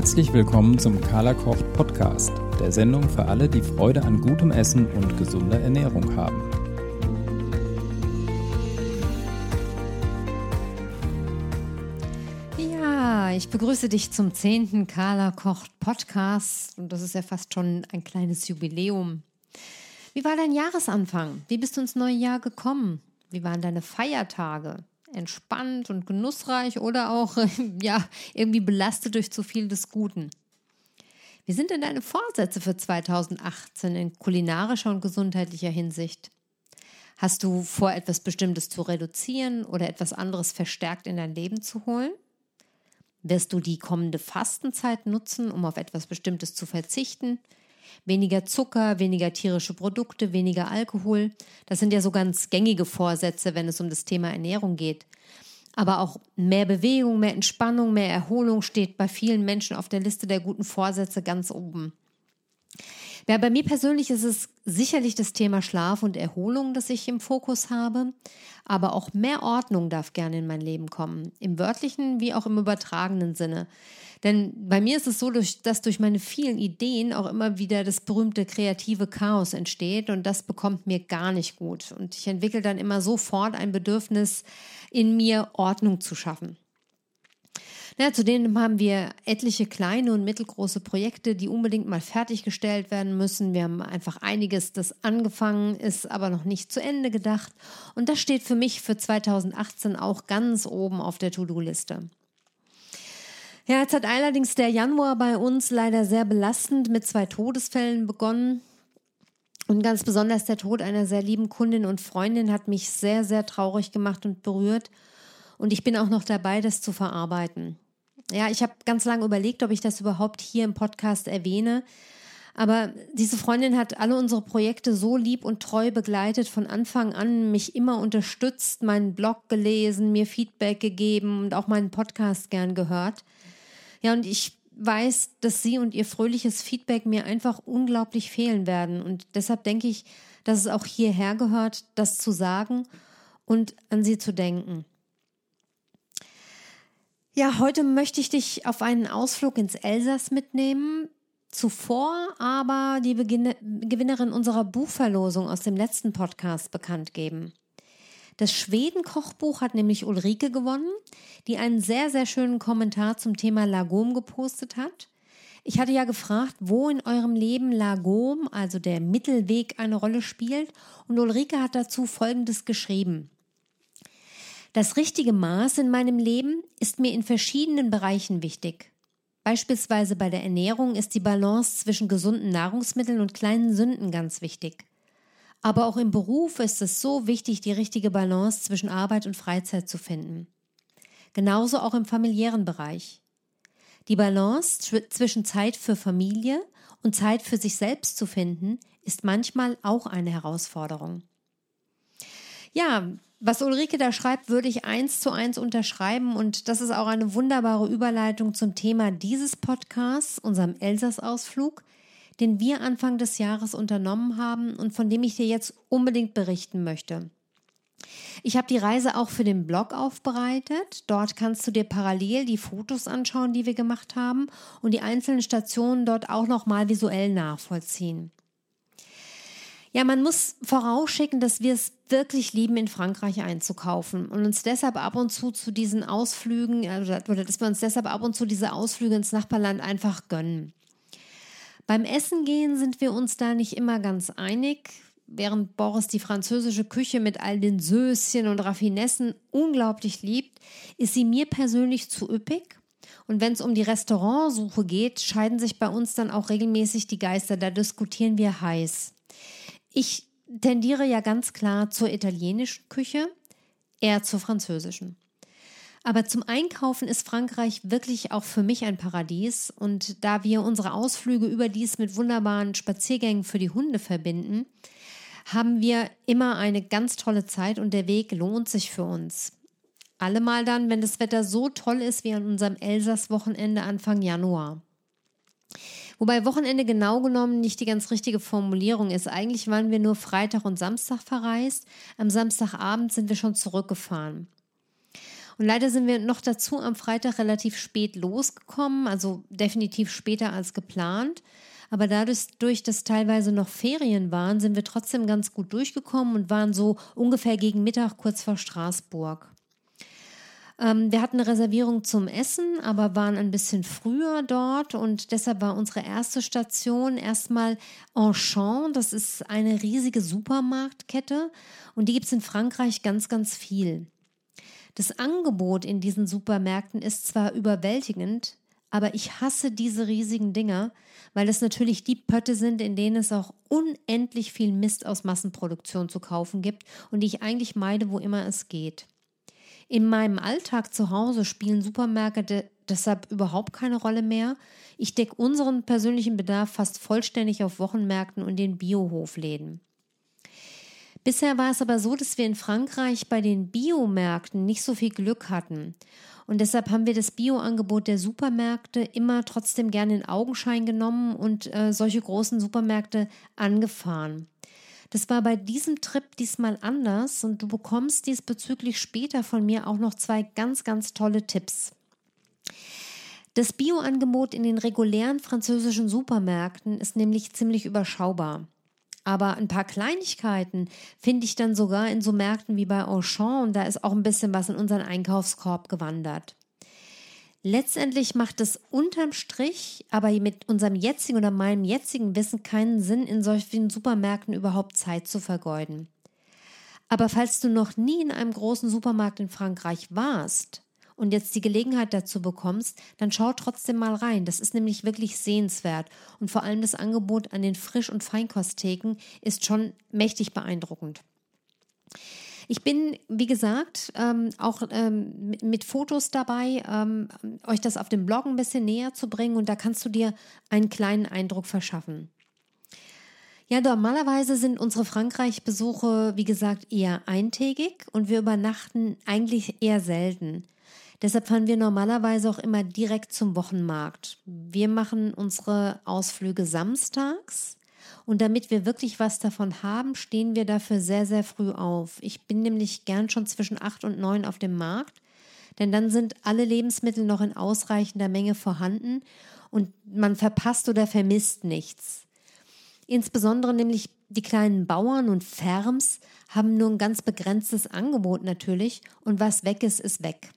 Herzlich willkommen zum Carla Kocht Podcast, der Sendung für alle, die Freude an gutem Essen und gesunder Ernährung haben. Ja, ich begrüße dich zum 10. Carla Kocht Podcast und das ist ja fast schon ein kleines Jubiläum. Wie war dein Jahresanfang? Wie bist du ins neue Jahr gekommen? Wie waren deine Feiertage? Entspannt und genussreich oder auch ja, irgendwie belastet durch zu viel des Guten. Wie sind denn deine Vorsätze für 2018 in kulinarischer und gesundheitlicher Hinsicht? Hast du vor, etwas Bestimmtes zu reduzieren oder etwas anderes verstärkt in dein Leben zu holen? Wirst du die kommende Fastenzeit nutzen, um auf etwas Bestimmtes zu verzichten? Weniger Zucker, weniger tierische Produkte, weniger Alkohol. Das sind ja so ganz gängige Vorsätze, wenn es um das Thema Ernährung geht. Aber auch mehr Bewegung, mehr Entspannung, mehr Erholung steht bei vielen Menschen auf der Liste der guten Vorsätze ganz oben. Ja, bei mir persönlich ist es sicherlich das Thema Schlaf und Erholung, das ich im Fokus habe. Aber auch mehr Ordnung darf gerne in mein Leben kommen. Im wörtlichen wie auch im übertragenen Sinne. Denn bei mir ist es so, dass durch meine vielen Ideen auch immer wieder das berühmte kreative Chaos entsteht und das bekommt mir gar nicht gut. Und ich entwickle dann immer sofort ein Bedürfnis in mir, Ordnung zu schaffen. Ja, zudem haben wir etliche kleine und mittelgroße Projekte, die unbedingt mal fertiggestellt werden müssen. Wir haben einfach einiges, das angefangen ist, aber noch nicht zu Ende gedacht. Und das steht für mich für 2018 auch ganz oben auf der To-Do-Liste. Ja, jetzt hat allerdings der Januar bei uns leider sehr belastend mit zwei Todesfällen begonnen. Und ganz besonders der Tod einer sehr lieben Kundin und Freundin hat mich sehr, sehr traurig gemacht und berührt. Und ich bin auch noch dabei, das zu verarbeiten. Ja, ich habe ganz lange überlegt, ob ich das überhaupt hier im Podcast erwähne. Aber diese Freundin hat alle unsere Projekte so lieb und treu begleitet, von Anfang an mich immer unterstützt, meinen Blog gelesen, mir Feedback gegeben und auch meinen Podcast gern gehört. Ja, und ich weiß, dass sie und ihr fröhliches Feedback mir einfach unglaublich fehlen werden. Und deshalb denke ich, dass es auch hierher gehört, das zu sagen und an sie zu denken. Ja, heute möchte ich dich auf einen Ausflug ins Elsass mitnehmen. Zuvor aber die Gewinnerin unserer Buchverlosung aus dem letzten Podcast bekannt geben. Das Schweden-Kochbuch hat nämlich Ulrike gewonnen, die einen sehr, sehr schönen Kommentar zum Thema Lagom gepostet hat. Ich hatte ja gefragt, wo in eurem Leben Lagom, also der Mittelweg, eine Rolle spielt. Und Ulrike hat dazu Folgendes geschrieben. Das richtige Maß in meinem Leben ist mir in verschiedenen Bereichen wichtig. Beispielsweise bei der Ernährung ist die Balance zwischen gesunden Nahrungsmitteln und kleinen Sünden ganz wichtig. Aber auch im Beruf ist es so wichtig, die richtige Balance zwischen Arbeit und Freizeit zu finden. Genauso auch im familiären Bereich. Die Balance zwischen Zeit für Familie und Zeit für sich selbst zu finden, ist manchmal auch eine Herausforderung. Ja, was Ulrike da schreibt, würde ich eins zu eins unterschreiben und das ist auch eine wunderbare Überleitung zum Thema dieses Podcasts, unserem Elsass-Ausflug, den wir Anfang des Jahres unternommen haben und von dem ich dir jetzt unbedingt berichten möchte. Ich habe die Reise auch für den Blog aufbereitet. Dort kannst du dir parallel die Fotos anschauen, die wir gemacht haben und die einzelnen Stationen dort auch nochmal visuell nachvollziehen. Ja, man muss vorausschicken, dass wir es wirklich lieben, in Frankreich einzukaufen und uns deshalb ab und zu zu diesen Ausflügen, oder dass wir uns deshalb ab und zu diese Ausflüge ins Nachbarland einfach gönnen. Beim Essen gehen sind wir uns da nicht immer ganz einig. Während Boris die französische Küche mit all den Söschen und Raffinessen unglaublich liebt, ist sie mir persönlich zu üppig. Und wenn es um die Restaurantsuche geht, scheiden sich bei uns dann auch regelmäßig die Geister. Da diskutieren wir heiß. Ich tendiere ja ganz klar zur italienischen Küche, eher zur französischen. Aber zum Einkaufen ist Frankreich wirklich auch für mich ein Paradies. Und da wir unsere Ausflüge überdies mit wunderbaren Spaziergängen für die Hunde verbinden, haben wir immer eine ganz tolle Zeit und der Weg lohnt sich für uns. Allemal dann, wenn das Wetter so toll ist wie an unserem Elsass-Wochenende Anfang Januar. Wobei Wochenende genau genommen nicht die ganz richtige Formulierung ist. Eigentlich waren wir nur Freitag und Samstag verreist. Am Samstagabend sind wir schon zurückgefahren. Und leider sind wir noch dazu am Freitag relativ spät losgekommen, also definitiv später als geplant. Aber dadurch, durch, dass teilweise noch Ferien waren, sind wir trotzdem ganz gut durchgekommen und waren so ungefähr gegen Mittag kurz vor Straßburg. Ähm, wir hatten eine Reservierung zum Essen, aber waren ein bisschen früher dort und deshalb war unsere erste Station erstmal Auchan. Das ist eine riesige Supermarktkette und die gibt es in Frankreich ganz, ganz viel. Das Angebot in diesen Supermärkten ist zwar überwältigend, aber ich hasse diese riesigen Dinger, weil es natürlich die Pötte sind, in denen es auch unendlich viel Mist aus Massenproduktion zu kaufen gibt und die ich eigentlich meide, wo immer es geht. In meinem Alltag zu Hause spielen Supermärkte deshalb überhaupt keine Rolle mehr. Ich decke unseren persönlichen Bedarf fast vollständig auf Wochenmärkten und den Biohofläden. Bisher war es aber so, dass wir in Frankreich bei den Biomärkten nicht so viel Glück hatten. Und deshalb haben wir das Bioangebot der Supermärkte immer trotzdem gerne in Augenschein genommen und äh, solche großen Supermärkte angefahren. Das war bei diesem Trip diesmal anders und du bekommst diesbezüglich später von mir auch noch zwei ganz, ganz tolle Tipps. Das Bioangebot in den regulären französischen Supermärkten ist nämlich ziemlich überschaubar. Aber ein paar Kleinigkeiten finde ich dann sogar in so Märkten wie bei Auchan und da ist auch ein bisschen was in unseren Einkaufskorb gewandert. Letztendlich macht es unterm Strich aber mit unserem jetzigen oder meinem jetzigen Wissen keinen Sinn, in solchen Supermärkten überhaupt Zeit zu vergeuden. Aber falls du noch nie in einem großen Supermarkt in Frankreich warst und jetzt die Gelegenheit dazu bekommst, dann schau trotzdem mal rein. Das ist nämlich wirklich sehenswert. Und vor allem das Angebot an den Frisch- und Feinkosttheken ist schon mächtig beeindruckend. Ich bin, wie gesagt, ähm, auch ähm, mit, mit, Fotos dabei, ähm, euch das auf dem Blog ein bisschen näher zu bringen und da kannst du dir einen kleinen Eindruck verschaffen. Ja, normalerweise sind unsere Frankreich-Besuche, wie gesagt, eher eintägig und wir übernachten eigentlich eher selten. Deshalb fahren wir normalerweise auch immer direkt zum Wochenmarkt. Wir machen unsere Ausflüge samstags und damit wir wirklich was davon haben, stehen wir dafür sehr, sehr früh auf. Ich bin nämlich gern schon zwischen acht und neun auf dem Markt, denn dann sind alle Lebensmittel noch in ausreichender Menge vorhanden und man verpasst oder vermisst nichts. Insbesondere nämlich die kleinen Bauern und Ferms haben nur ein ganz begrenztes Angebot natürlich und was weg ist, ist weg.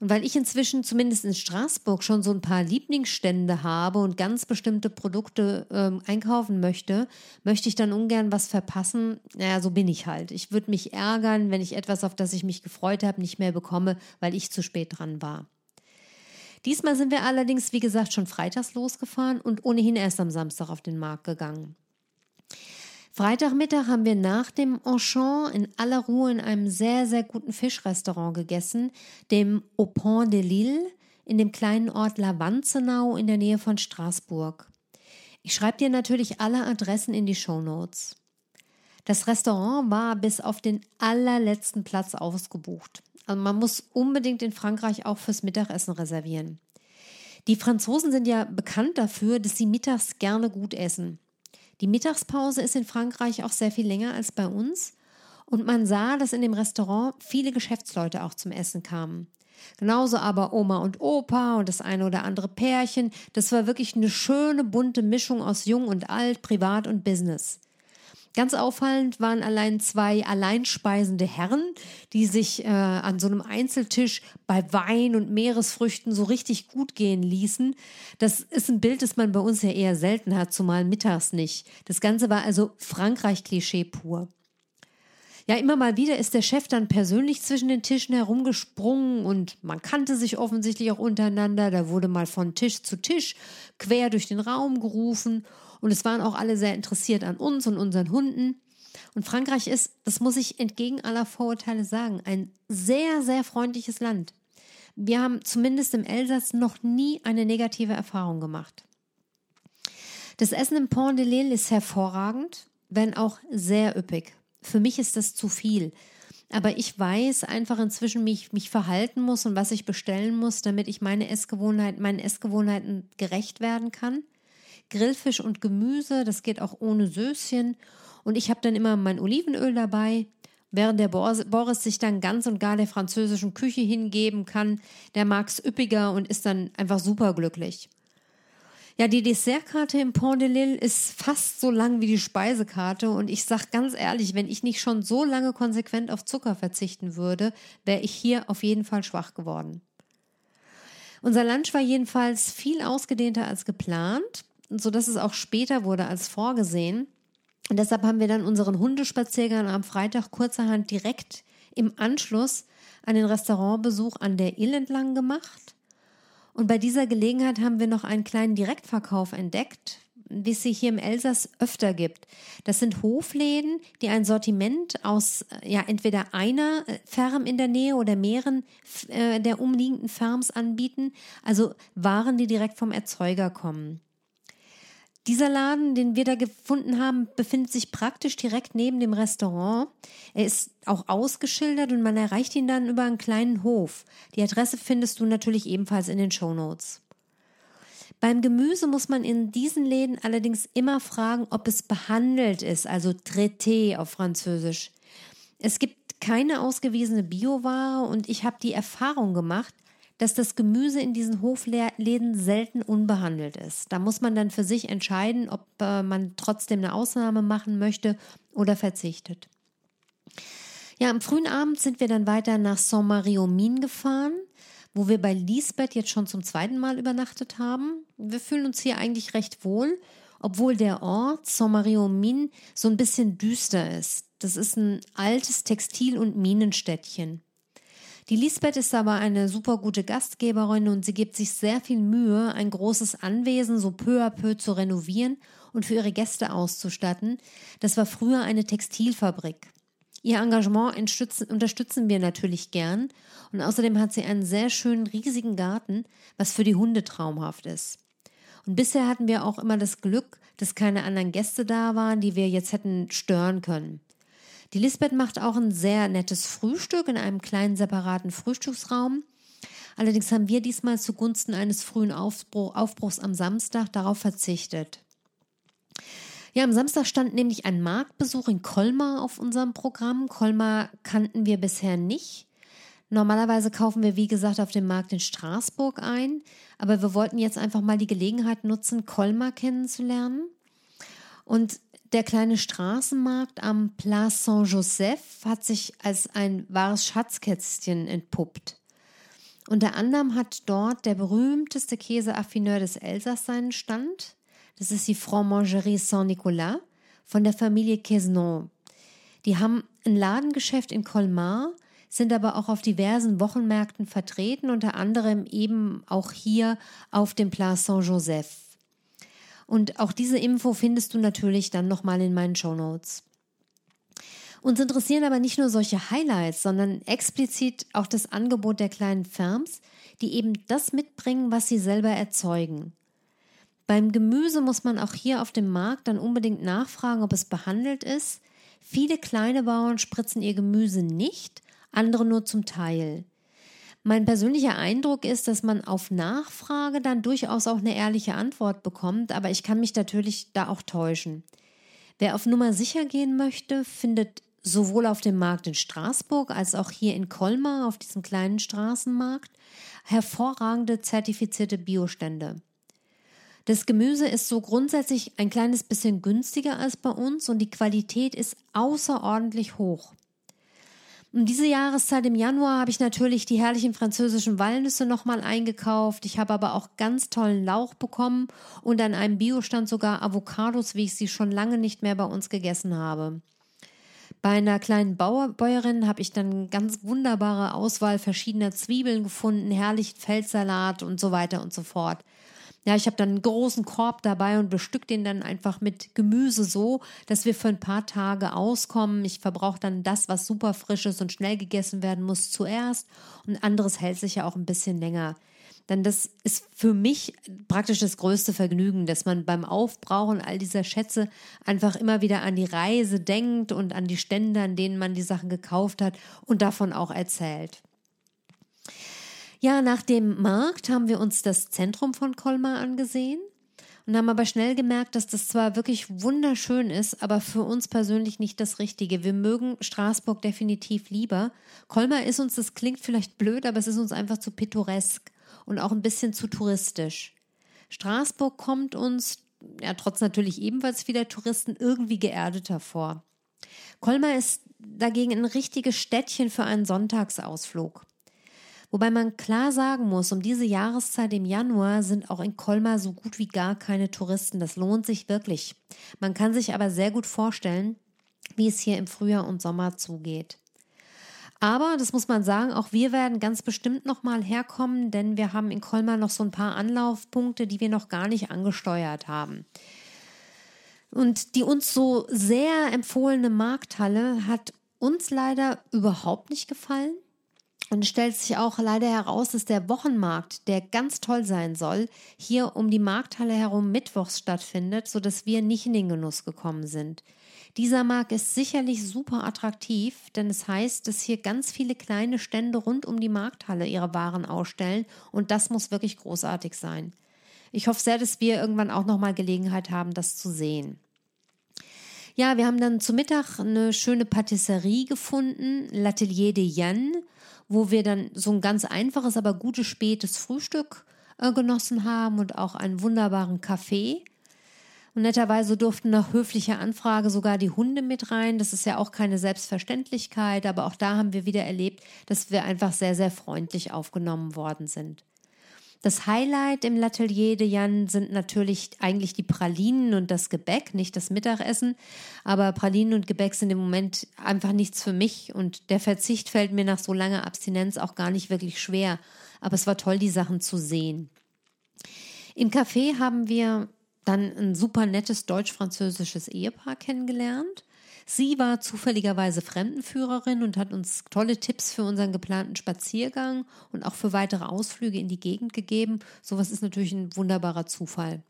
Und weil ich inzwischen zumindest in Straßburg schon so ein paar Lieblingsstände habe und ganz bestimmte Produkte ähm, einkaufen möchte, möchte ich dann ungern was verpassen. Naja, so bin ich halt. Ich würde mich ärgern, wenn ich etwas, auf das ich mich gefreut habe, nicht mehr bekomme, weil ich zu spät dran war. Diesmal sind wir allerdings, wie gesagt, schon freitags losgefahren und ohnehin erst am Samstag auf den Markt gegangen. Freitagmittag haben wir nach dem Auchan in aller Ruhe in einem sehr, sehr guten Fischrestaurant gegessen, dem Au Pont de Lille in dem kleinen Ort Lavanzenau in der Nähe von Straßburg. Ich schreibe dir natürlich alle Adressen in die Show Notes. Das Restaurant war bis auf den allerletzten Platz ausgebucht. Also man muss unbedingt in Frankreich auch fürs Mittagessen reservieren. Die Franzosen sind ja bekannt dafür, dass sie mittags gerne gut essen. Die Mittagspause ist in Frankreich auch sehr viel länger als bei uns und man sah, dass in dem Restaurant viele Geschäftsleute auch zum Essen kamen. Genauso aber Oma und Opa und das eine oder andere Pärchen. Das war wirklich eine schöne bunte Mischung aus Jung und Alt, Privat und Business. Ganz auffallend waren allein zwei alleinspeisende Herren, die sich äh, an so einem Einzeltisch bei Wein und Meeresfrüchten so richtig gut gehen ließen. Das ist ein Bild, das man bei uns ja eher selten hat, zumal mittags nicht. Das Ganze war also Frankreich-Klischee pur. Ja, immer mal wieder ist der Chef dann persönlich zwischen den Tischen herumgesprungen und man kannte sich offensichtlich auch untereinander. Da wurde mal von Tisch zu Tisch quer durch den Raum gerufen und es waren auch alle sehr interessiert an uns und unseren Hunden. Und Frankreich ist, das muss ich entgegen aller Vorurteile sagen, ein sehr, sehr freundliches Land. Wir haben zumindest im Elsass noch nie eine negative Erfahrung gemacht. Das Essen im Pont de Lille ist hervorragend, wenn auch sehr üppig. Für mich ist das zu viel. Aber ich weiß einfach inzwischen, wie ich mich verhalten muss und was ich bestellen muss, damit ich meine Essgewohnheiten, meinen Essgewohnheiten gerecht werden kann. Grillfisch und Gemüse, das geht auch ohne Söschen. Und ich habe dann immer mein Olivenöl dabei, Während der Boris sich dann ganz und gar der französischen Küche hingeben kann, der mag es üppiger und ist dann einfach superglücklich. Ja, die Dessertkarte im Pont de Lille ist fast so lang wie die Speisekarte und ich sag ganz ehrlich, wenn ich nicht schon so lange konsequent auf Zucker verzichten würde, wäre ich hier auf jeden Fall schwach geworden. Unser Lunch war jedenfalls viel ausgedehnter als geplant, sodass es auch später wurde als vorgesehen. Und deshalb haben wir dann unseren Hundespaziergang am Freitag kurzerhand direkt im Anschluss an den Restaurantbesuch an der Ill entlang gemacht und bei dieser Gelegenheit haben wir noch einen kleinen Direktverkauf entdeckt, wie es sie hier im Elsass öfter gibt. Das sind Hofläden, die ein Sortiment aus ja entweder einer äh, Farm in der Nähe oder mehreren äh, der umliegenden Farms anbieten, also Waren, die direkt vom Erzeuger kommen. Dieser Laden, den wir da gefunden haben, befindet sich praktisch direkt neben dem Restaurant. Er ist auch ausgeschildert und man erreicht ihn dann über einen kleinen Hof. Die Adresse findest du natürlich ebenfalls in den Show Notes. Beim Gemüse muss man in diesen Läden allerdings immer fragen, ob es behandelt ist, also traité auf Französisch. Es gibt keine ausgewiesene Bioware und ich habe die Erfahrung gemacht, dass das Gemüse in diesen Hofläden selten unbehandelt ist. Da muss man dann für sich entscheiden, ob äh, man trotzdem eine Ausnahme machen möchte oder verzichtet. Ja, am frühen Abend sind wir dann weiter nach Saint-Marie-aux-Mines gefahren, wo wir bei Lisbeth jetzt schon zum zweiten Mal übernachtet haben. Wir fühlen uns hier eigentlich recht wohl, obwohl der Ort Saint-Marie-aux-Mines so ein bisschen düster ist. Das ist ein altes Textil- und Minenstädtchen. Die Lisbeth ist aber eine super gute Gastgeberin und sie gibt sich sehr viel Mühe, ein großes Anwesen so peu à peu zu renovieren und für ihre Gäste auszustatten. Das war früher eine Textilfabrik. Ihr Engagement unterstützen wir natürlich gern und außerdem hat sie einen sehr schönen riesigen Garten, was für die Hunde traumhaft ist. Und bisher hatten wir auch immer das Glück, dass keine anderen Gäste da waren, die wir jetzt hätten stören können. Die Lisbeth macht auch ein sehr nettes Frühstück in einem kleinen separaten Frühstücksraum. Allerdings haben wir diesmal zugunsten eines frühen Aufbruch, Aufbruchs am Samstag darauf verzichtet. Ja, am Samstag stand nämlich ein Marktbesuch in Colmar auf unserem Programm. Colmar kannten wir bisher nicht. Normalerweise kaufen wir, wie gesagt, auf dem Markt in Straßburg ein, aber wir wollten jetzt einfach mal die Gelegenheit nutzen, Colmar kennenzulernen. Und der kleine Straßenmarkt am Place Saint-Joseph hat sich als ein wahres Schatzkästchen entpuppt. Unter anderem hat dort der berühmteste Käseaffineur des Elsass seinen Stand. Das ist die Fromagerie Saint-Nicolas von der Familie Quesnon. Die haben ein Ladengeschäft in Colmar, sind aber auch auf diversen Wochenmärkten vertreten, unter anderem eben auch hier auf dem Place Saint-Joseph. Und auch diese Info findest du natürlich dann nochmal in meinen Show Notes. Uns interessieren aber nicht nur solche Highlights, sondern explizit auch das Angebot der kleinen Firms, die eben das mitbringen, was sie selber erzeugen. Beim Gemüse muss man auch hier auf dem Markt dann unbedingt nachfragen, ob es behandelt ist. Viele kleine Bauern spritzen ihr Gemüse nicht, andere nur zum Teil. Mein persönlicher Eindruck ist, dass man auf Nachfrage dann durchaus auch eine ehrliche Antwort bekommt, aber ich kann mich natürlich da auch täuschen. Wer auf Nummer sicher gehen möchte, findet sowohl auf dem Markt in Straßburg als auch hier in Colmar auf diesem kleinen Straßenmarkt hervorragende zertifizierte Biostände. Das Gemüse ist so grundsätzlich ein kleines bisschen günstiger als bei uns und die Qualität ist außerordentlich hoch. Um diese Jahreszeit im Januar habe ich natürlich die herrlichen französischen Walnüsse nochmal eingekauft. Ich habe aber auch ganz tollen Lauch bekommen und an einem Biostand sogar Avocados, wie ich sie schon lange nicht mehr bei uns gegessen habe. Bei einer kleinen Bauer, Bäuerin habe ich dann ganz wunderbare Auswahl verschiedener Zwiebeln gefunden, herrlichen Feldsalat und so weiter und so fort. Ja, ich habe dann einen großen Korb dabei und bestück den dann einfach mit Gemüse so, dass wir für ein paar Tage auskommen. Ich verbrauche dann das, was super frisch ist und schnell gegessen werden muss, zuerst und anderes hält sich ja auch ein bisschen länger. Denn das ist für mich praktisch das größte Vergnügen, dass man beim Aufbrauchen all dieser Schätze einfach immer wieder an die Reise denkt und an die Stände, an denen man die Sachen gekauft hat und davon auch erzählt. Ja, nach dem Markt haben wir uns das Zentrum von Colmar angesehen. und haben aber schnell gemerkt, dass das zwar wirklich wunderschön ist, aber für uns persönlich nicht das Richtige. Wir mögen Straßburg definitiv lieber. Colmar ist uns, das klingt vielleicht blöd, aber es ist uns einfach zu pittoresk und auch ein bisschen zu touristisch. Straßburg kommt uns, ja, trotz natürlich ebenfalls wieder Touristen, irgendwie geerdeter vor. Colmar ist dagegen ein richtiges Städtchen für einen Sonntagsausflug. Wobei man klar sagen muss, um diese Jahreszeit im Januar sind auch in Colmar so gut wie gar keine Touristen. Das lohnt sich wirklich. Man kann sich aber sehr gut vorstellen, wie es hier im Frühjahr und Sommer zugeht. Aber, das muss man sagen, auch wir werden ganz bestimmt nochmal herkommen, denn wir haben in Colmar noch so ein paar Anlaufpunkte, die wir noch gar nicht angesteuert haben. Und die uns so sehr empfohlene Markthalle hat uns leider überhaupt nicht gefallen. Und stellt sich auch leider heraus, dass der Wochenmarkt, der ganz toll sein soll, hier um die Markthalle herum mittwochs stattfindet, sodass wir nicht in den Genuss gekommen sind. Dieser Markt ist sicherlich super attraktiv, denn es heißt, dass hier ganz viele kleine Stände rund um die Markthalle ihre Waren ausstellen und das muss wirklich großartig sein. Ich hoffe sehr, dass wir irgendwann auch nochmal Gelegenheit haben, das zu sehen. Ja, wir haben dann zu Mittag eine schöne Patisserie gefunden, L'Atelier de Yann wo wir dann so ein ganz einfaches, aber gutes spätes Frühstück äh, genossen haben und auch einen wunderbaren Kaffee. Und netterweise durften nach höflicher Anfrage sogar die Hunde mit rein. Das ist ja auch keine Selbstverständlichkeit, aber auch da haben wir wieder erlebt, dass wir einfach sehr, sehr freundlich aufgenommen worden sind. Das Highlight im L'Atelier de Jan sind natürlich eigentlich die Pralinen und das Gebäck, nicht das Mittagessen. Aber Pralinen und Gebäck sind im Moment einfach nichts für mich und der Verzicht fällt mir nach so langer Abstinenz auch gar nicht wirklich schwer. Aber es war toll, die Sachen zu sehen. Im Café haben wir dann ein super nettes deutsch-französisches Ehepaar kennengelernt. Sie war zufälligerweise Fremdenführerin und hat uns tolle Tipps für unseren geplanten Spaziergang und auch für weitere Ausflüge in die Gegend gegeben. Sowas ist natürlich ein wunderbarer Zufall.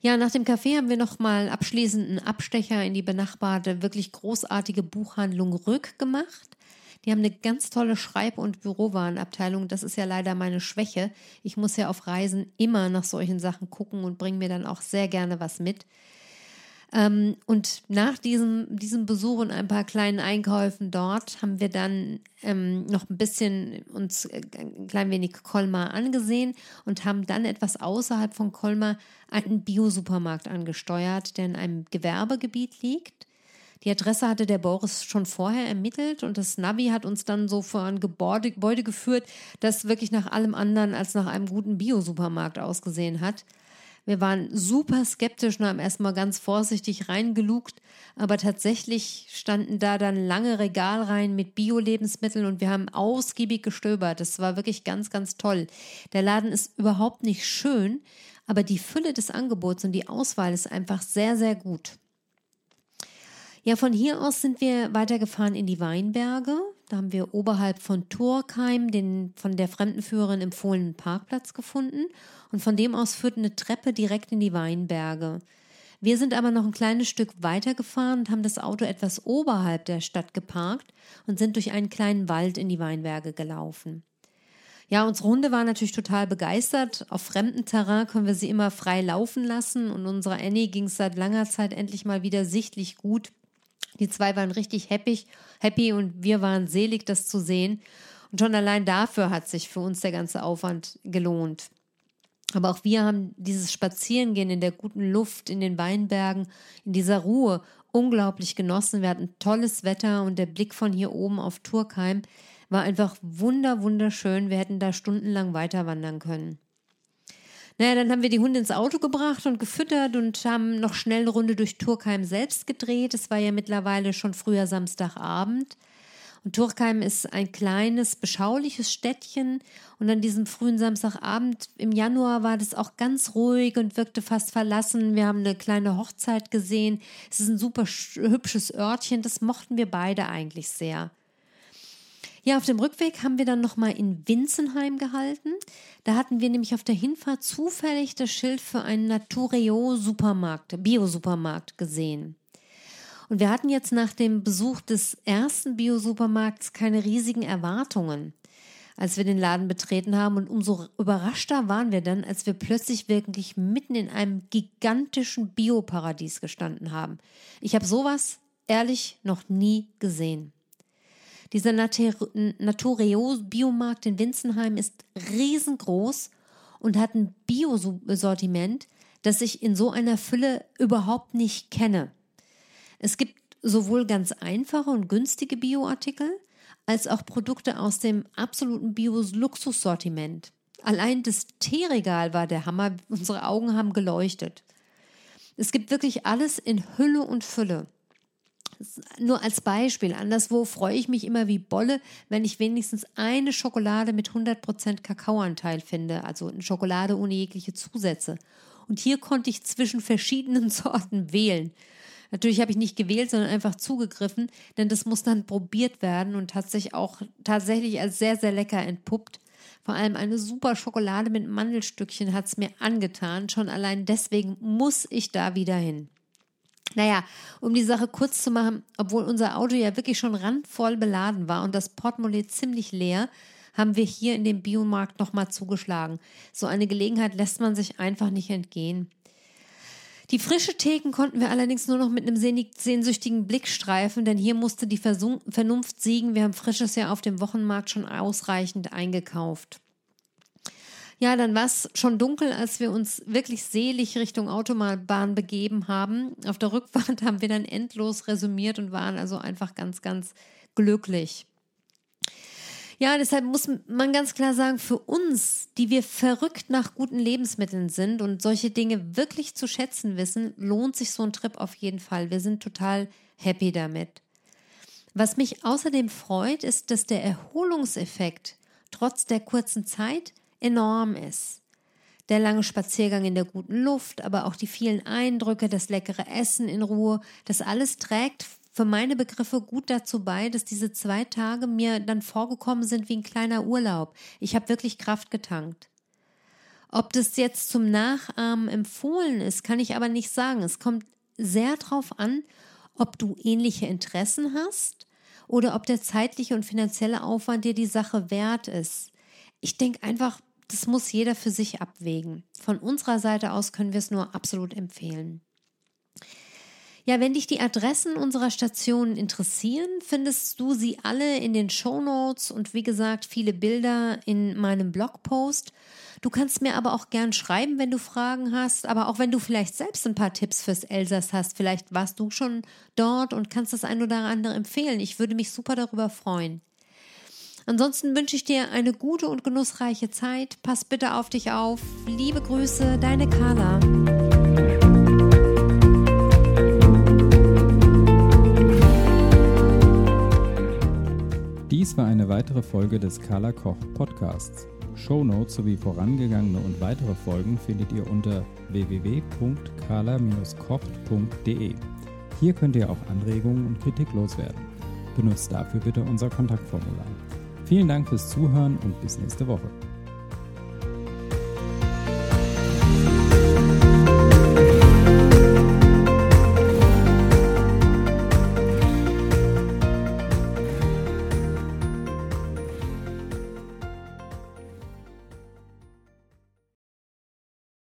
Ja, nach dem Café haben wir nochmal abschließend einen Abstecher in die benachbarte, wirklich großartige Buchhandlung Rück gemacht. Die haben eine ganz tolle Schreib- und Bürowarenabteilung. Das ist ja leider meine Schwäche. Ich muss ja auf Reisen immer nach solchen Sachen gucken und bringe mir dann auch sehr gerne was mit. Ähm, und nach diesem, diesem Besuch und ein paar kleinen Einkäufen dort haben wir dann ähm, noch ein bisschen uns äh, ein klein wenig Colmar angesehen und haben dann etwas außerhalb von Colmar einen Biosupermarkt angesteuert, der in einem Gewerbegebiet liegt. Die Adresse hatte der Boris schon vorher ermittelt und das Navi hat uns dann so vor ein Gebäude, Gebäude geführt, das wirklich nach allem anderen als nach einem guten Biosupermarkt ausgesehen hat. Wir waren super skeptisch und haben erstmal ganz vorsichtig reingelugt, aber tatsächlich standen da dann lange Regalreihen mit Bio-Lebensmitteln und wir haben ausgiebig gestöbert. Das war wirklich ganz, ganz toll. Der Laden ist überhaupt nicht schön, aber die Fülle des Angebots und die Auswahl ist einfach sehr, sehr gut. Ja, von hier aus sind wir weitergefahren in die Weinberge. Da haben wir oberhalb von Turkheim den von der Fremdenführerin empfohlenen Parkplatz gefunden und von dem aus führt eine Treppe direkt in die Weinberge. Wir sind aber noch ein kleines Stück weiter gefahren und haben das Auto etwas oberhalb der Stadt geparkt und sind durch einen kleinen Wald in die Weinberge gelaufen. Ja, unsere Hunde waren natürlich total begeistert. Auf fremdem Terrain können wir sie immer frei laufen lassen und unserer Annie ging es seit langer Zeit endlich mal wieder sichtlich gut. Die zwei waren richtig happy, happy und wir waren selig, das zu sehen. Und schon allein dafür hat sich für uns der ganze Aufwand gelohnt. Aber auch wir haben dieses Spazierengehen in der guten Luft, in den Weinbergen, in dieser Ruhe unglaublich genossen. Wir hatten tolles Wetter und der Blick von hier oben auf Turkheim war einfach wunder, wunderschön. Wir hätten da stundenlang weiter wandern können. Naja, dann haben wir die Hunde ins Auto gebracht und gefüttert und haben noch schnell eine Runde durch Turkheim selbst gedreht. Es war ja mittlerweile schon früher Samstagabend. Und Turkheim ist ein kleines, beschauliches Städtchen. Und an diesem frühen Samstagabend im Januar war das auch ganz ruhig und wirkte fast verlassen. Wir haben eine kleine Hochzeit gesehen. Es ist ein super hübsches Örtchen. Das mochten wir beide eigentlich sehr. Ja, auf dem Rückweg haben wir dann nochmal in Winzenheim gehalten. Da hatten wir nämlich auf der Hinfahrt zufällig das Schild für einen Natureo-Supermarkt, Bio-Supermarkt gesehen. Und wir hatten jetzt nach dem Besuch des ersten Bio-Supermarkts keine riesigen Erwartungen. als wir den Laden betreten haben. Und umso überraschter waren wir dann, als wir plötzlich wirklich mitten in einem gigantischen Bioparadies gestanden haben. Ich habe sowas ehrlich noch nie gesehen. Dieser Natureo-Biomarkt in Winzenheim ist riesengroß und hat ein Biosortiment, das ich in so einer Fülle überhaupt nicht kenne. Es gibt sowohl ganz einfache und günstige Bioartikel, als auch Produkte aus dem absoluten Bio-Luxussortiment. Allein das Teeregal war der Hammer, unsere Augen haben geleuchtet. Es gibt wirklich alles in Hülle und Fülle. Nur als Beispiel, anderswo freue ich mich immer wie Bolle, wenn ich wenigstens eine Schokolade mit 100% Kakaoanteil finde, also eine Schokolade ohne jegliche Zusätze. Und hier konnte ich zwischen verschiedenen Sorten wählen. Natürlich habe ich nicht gewählt, sondern einfach zugegriffen, denn das muss dann probiert werden und hat sich auch tatsächlich als sehr, sehr lecker entpuppt. Vor allem eine super Schokolade mit Mandelstückchen hat es mir angetan. Schon allein deswegen muss ich da wieder hin. Naja, um die Sache kurz zu machen, obwohl unser Auto ja wirklich schon randvoll beladen war und das Portemonnaie ziemlich leer, haben wir hier in dem Biomarkt nochmal zugeschlagen. So eine Gelegenheit lässt man sich einfach nicht entgehen. Die frische Theken konnten wir allerdings nur noch mit einem sehnsüchtigen Blick streifen, denn hier musste die Vernunft siegen. Wir haben frisches ja auf dem Wochenmarkt schon ausreichend eingekauft. Ja, dann war es schon dunkel, als wir uns wirklich selig Richtung Autobahn begeben haben. Auf der Rückfahrt haben wir dann endlos resümiert und waren also einfach ganz, ganz glücklich. Ja, deshalb muss man ganz klar sagen, für uns, die wir verrückt nach guten Lebensmitteln sind und solche Dinge wirklich zu schätzen wissen, lohnt sich so ein Trip auf jeden Fall. Wir sind total happy damit. Was mich außerdem freut, ist, dass der Erholungseffekt trotz der kurzen Zeit enorm ist. Der lange Spaziergang in der guten Luft, aber auch die vielen Eindrücke, das leckere Essen in Ruhe, das alles trägt für meine Begriffe gut dazu bei, dass diese zwei Tage mir dann vorgekommen sind wie ein kleiner Urlaub. Ich habe wirklich Kraft getankt. Ob das jetzt zum Nachahmen empfohlen ist, kann ich aber nicht sagen. Es kommt sehr darauf an, ob du ähnliche Interessen hast oder ob der zeitliche und finanzielle Aufwand dir die Sache wert ist. Ich denke einfach, das muss jeder für sich abwägen. Von unserer Seite aus können wir es nur absolut empfehlen. Ja, wenn dich die Adressen unserer Stationen interessieren, findest du sie alle in den Show Notes und wie gesagt viele Bilder in meinem Blogpost. Du kannst mir aber auch gern schreiben, wenn du Fragen hast, aber auch wenn du vielleicht selbst ein paar Tipps fürs Elsass hast. Vielleicht warst du schon dort und kannst das ein oder andere empfehlen. Ich würde mich super darüber freuen. Ansonsten wünsche ich dir eine gute und genussreiche Zeit. Pass bitte auf dich auf. Liebe Grüße, deine Carla. Dies war eine weitere Folge des Carla Koch Podcasts. Shownotes sowie vorangegangene und weitere Folgen findet ihr unter www.carla-kocht.de. Hier könnt ihr auch Anregungen und Kritik loswerden. Benutzt dafür bitte unser Kontaktformular. Vielen Dank fürs Zuhören und bis nächste Woche.